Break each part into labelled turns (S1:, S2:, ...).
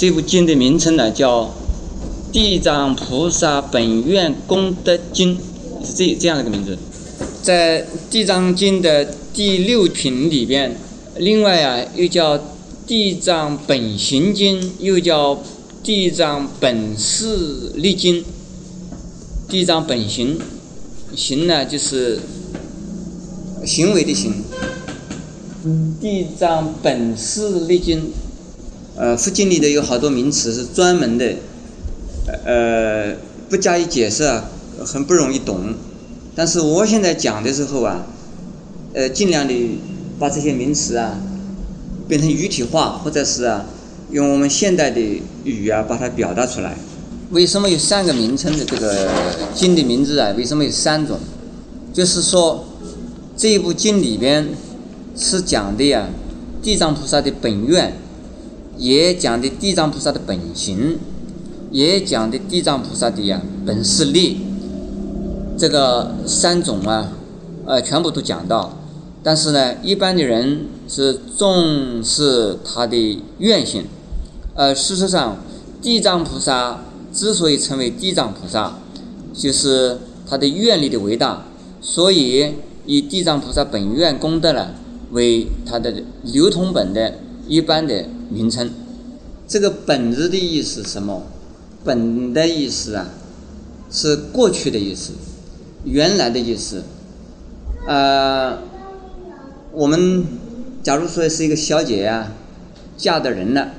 S1: 这部经的名称呢叫《地藏菩萨本愿功德经》，是这这样一个名字。在《地藏经》的第六品里边，另外啊又叫《地藏本行经》，又叫《地藏本事力经》。地藏本行，行呢就是行为的行。地藏本事力经，呃，佛经里的有好多名词是专门的，呃，不加以解释啊，很不容易懂。但是我现在讲的时候啊，呃，尽量的把这些名词啊变成语体化，或者是啊用我们现代的语啊把它表达出来。为什么有三个名称的这个经的名字啊？为什么有三种？就是说这一部经里边。是讲的呀，地藏菩萨的本愿，也讲的地藏菩萨的本行，也讲的地藏菩萨的呀本事力，这个三种啊，呃，全部都讲到。但是呢，一般的人是重视他的愿性，呃，事实上，地藏菩萨之所以成为地藏菩萨，就是他的愿力的伟大，所以以地藏菩萨本愿功德呢。为他的流通本的一般的名称，这个“本”字的意思什么？“本”的意思啊，是过去的意思，原来的意思。呃，我们假如说是一个小姐呀，嫁的人了，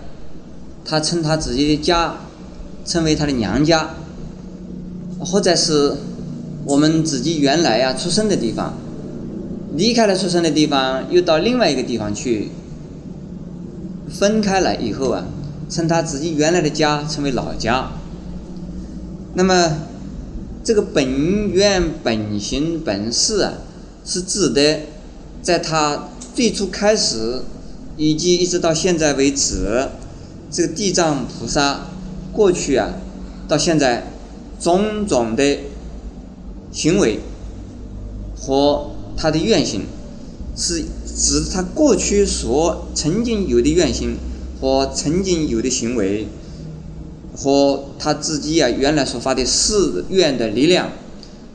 S1: 她称她自己的家称为她的娘家，或者是我们自己原来呀出生的地方。离开了出生的地方，又到另外一个地方去，分开了以后啊，称他自己原来的家称为老家。那么，这个本愿、本行、本事啊，是指的在他最初开始，以及一直到现在为止，这个地藏菩萨过去啊，到现在种种的行为和。他的愿行，是指他过去所曾经有的愿心和曾经有的行为，和他自己啊原来所发的誓愿的力量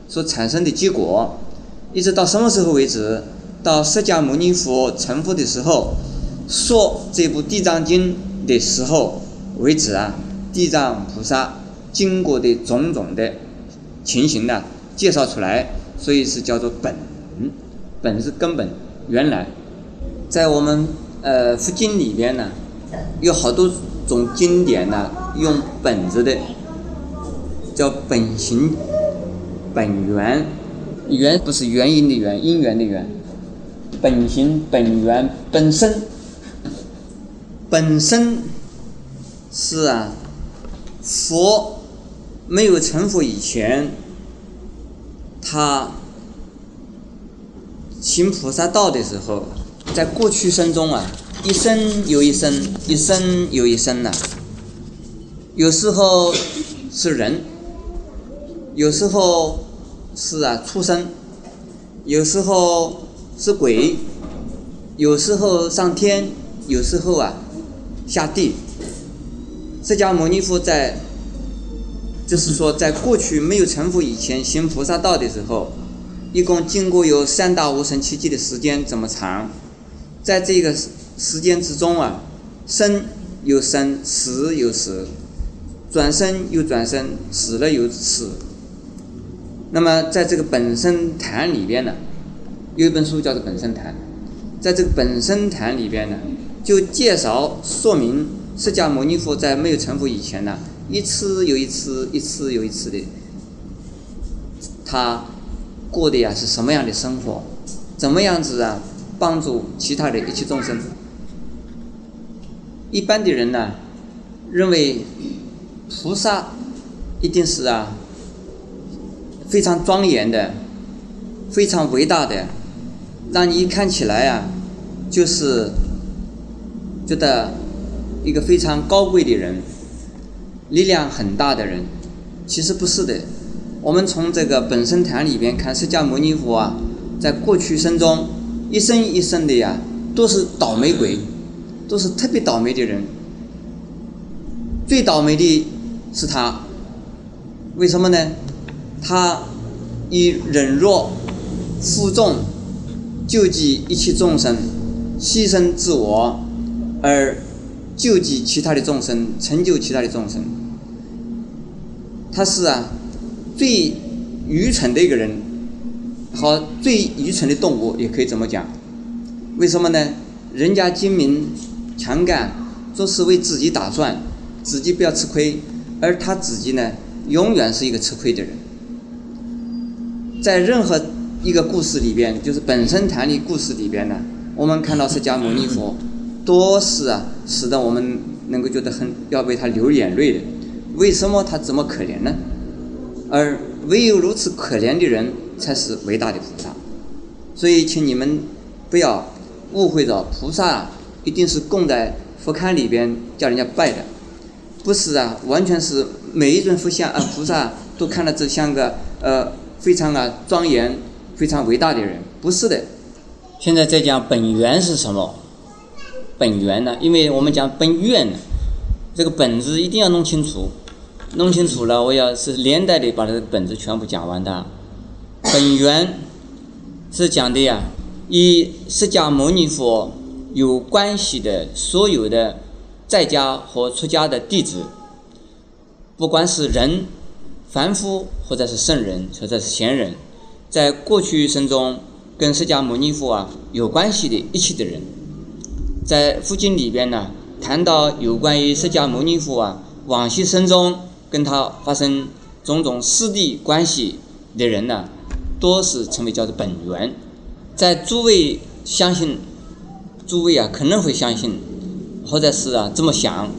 S1: 所产生的结果，一直到什么时候为止？到释迦牟尼佛成佛的时候，说这部《地藏经》的时候为止啊，地藏菩萨经过的种种的情形呢，介绍出来，所以是叫做本。本是根本，原来，在我们呃佛经里边呢，有好多种经典呢，用本子的，叫本行、本源，源不是原因的源，因缘的缘，本行、本源、本身，本身是啊，佛没有成佛以前，他。行菩萨道的时候，在过去生中啊，一生又一生，一生又一生呐。有时候是人，有时候是啊畜生，有时候是鬼，有时候上天，有时候啊下地。释迦牟尼佛在，就是说在过去没有成佛以前行菩萨道的时候。一共经过有三大无神奇迹的时间这么长，在这个时间之中啊，生又生，死又死，转生又转生，死了又死。那么在这个本身坛里边呢，有一本书叫做《本身坛》，在这个《本身坛》里边呢，就介绍说明释迦牟尼佛在没有成佛以前呢，一次又一次，一次又一次的，他。过的呀是什么样的生活？怎么样子啊？帮助其他的一切众生。一般的人呢，认为菩萨一定是啊非常庄严的、非常伟大的，让你一看起来啊就是觉得一个非常高贵的人、力量很大的人。其实不是的。我们从这个本身坛里边看，释迦牟尼佛啊，在过去生中一生一生的呀，都是倒霉鬼，都是特别倒霉的人。最倒霉的是他，为什么呢？他以忍弱、负重、救济一切众生，牺牲自我，而救济其他的众生，成就其他的众生。他是啊，最愚蠢的一个人，和，最愚蠢的动物也可以这么讲。为什么呢？人家精明强干，做事为自己打算，自己不要吃亏，而他自己呢，永远是一个吃亏的人。在任何一个故事里边，就是本身谈的故事里边呢，我们看到释迦牟尼佛，多是啊，使得我们能够觉得很要为他流眼泪的。为什么他这么可怜呢？而唯有如此可怜的人，才是伟大的菩萨。所以，请你们不要误会了，菩萨一定是供在佛龛里边叫人家拜的，不是啊，完全是每一尊佛像啊，菩萨都看到这像个呃。非常啊庄严，非常伟大的人，不是的。现在在讲本源是什么？本源呢？因为我们讲本愿呢，这个本子一定要弄清楚，弄清楚了，我要是连带的把这个本子全部讲完的。本源是讲的呀，与释迦牟尼佛有关系的所有的在家和出家的弟子，不管是人。凡夫或者是圣人或者是贤人，在过去一生中跟释迦牟尼佛啊有关系的一切的人，在佛经里边呢谈到有关于释迦牟尼佛啊往昔生中跟他发生种种师弟关系的人呢，多是称为叫做本源。在诸位相信，诸位啊可能会相信，或者是啊这么想，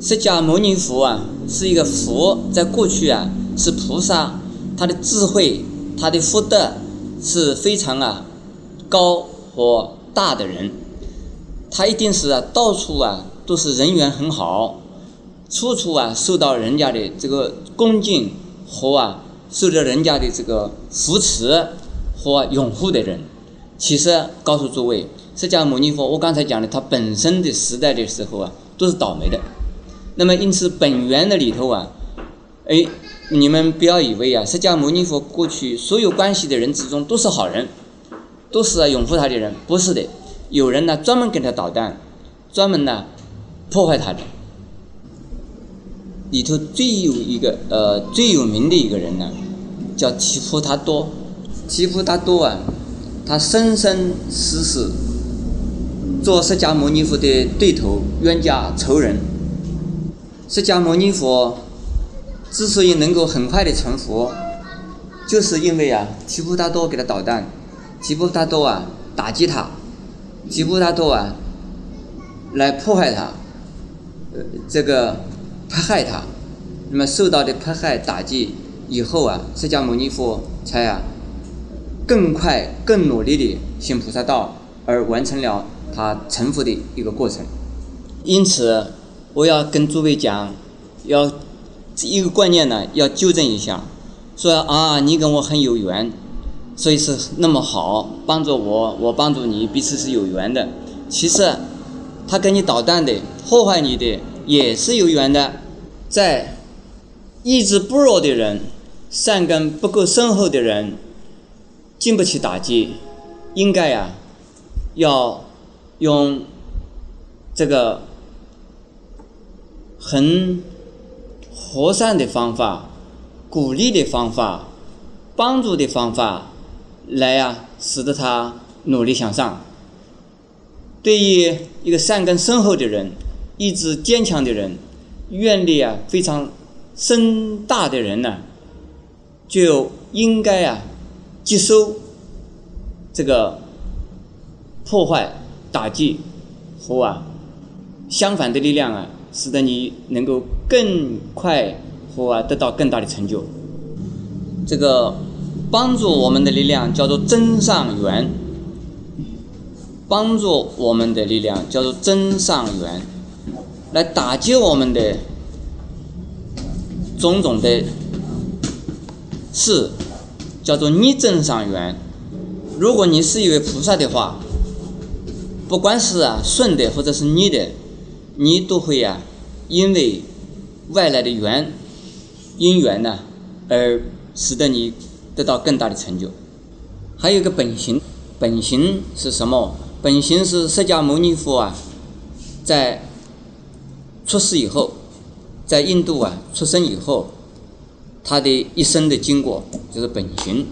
S1: 释迦牟尼佛啊。是一个佛，在过去啊是菩萨，他的智慧、他的福德是非常啊高和大的人，他一定是啊到处啊都是人缘很好，处处啊受到人家的这个恭敬和啊受到人家的这个扶持和拥护的人。其实告诉诸位，释迦牟尼佛，我刚才讲的，他本身的时代的时候啊都是倒霉的。那么，因此本源的里头啊，哎，你们不要以为啊，释迦牟尼佛过去所有关系的人之中都是好人，都是啊拥护他的人，不是的，有人呢专门给他捣蛋，专门呢破坏他的。里头最有一个呃最有名的一个人呢，叫提夫达多，提夫达多啊，他生生世世做释迦牟尼佛的对头、冤家、仇人。释迦牟尼佛之所以能够很快的成佛，就是因为啊，提婆达多给他捣蛋，提婆达多啊打击他，提婆达多啊来破坏他，呃，这个迫害他，那么受到的迫害打击以后啊，释迦牟尼佛才啊更快、更努力的行菩萨道，而完成了他成佛的一个过程，因此。我要跟诸位讲，要一个观念呢，要纠正一下，说啊，你跟我很有缘，所以是那么好，帮助我，我帮助你，彼此是有缘的。其实，他跟你捣蛋的，破坏你的，也是有缘的。在意志不弱的人，善根不够深厚的人，经不起打击，应该呀，要用这个。很和善的方法、鼓励的方法、帮助的方法，来呀，使得他努力向上。对于一个善根深厚的人、意志坚强的人、愿力啊非常深大的人呢，就应该啊接收这个破坏、打击和啊相反的力量啊。使得你能够更快或啊得到更大的成就。这个帮助我们的力量叫做真上缘，帮助我们的力量叫做真上缘，来打击我们的种种的事，叫做逆增上缘。如果你是一位菩萨的话，不管是啊顺的或者是逆的。你都会呀，因为外来的缘因缘呢，而使得你得到更大的成就。还有一个本行，本行是什么？本行是释迦牟尼佛啊，在出世以后，在印度啊出生以后，他的一生的经过就是本行。